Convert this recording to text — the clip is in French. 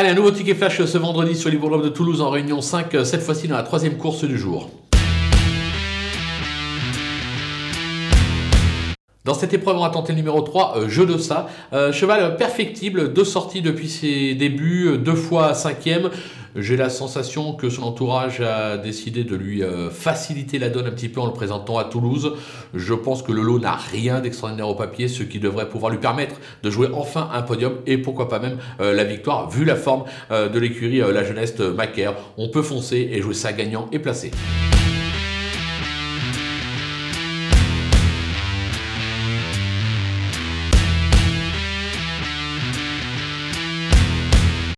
Allez, un nouveau ticket flash ce vendredi sur l'Hippodrome de Toulouse en réunion 5, cette fois-ci dans la troisième course du jour. Dans cette épreuve, on va numéro 3, euh, jeu de ça. Euh, cheval perfectible, deux sorties depuis ses débuts, euh, deux fois cinquième. J'ai la sensation que son entourage a décidé de lui faciliter la donne un petit peu en le présentant à Toulouse. Je pense que le lot n'a rien d'extraordinaire au papier, ce qui devrait pouvoir lui permettre de jouer enfin un podium et pourquoi pas même la victoire, vu la forme de l'écurie La Jeunesse Macaire. On peut foncer et jouer ça gagnant et placé.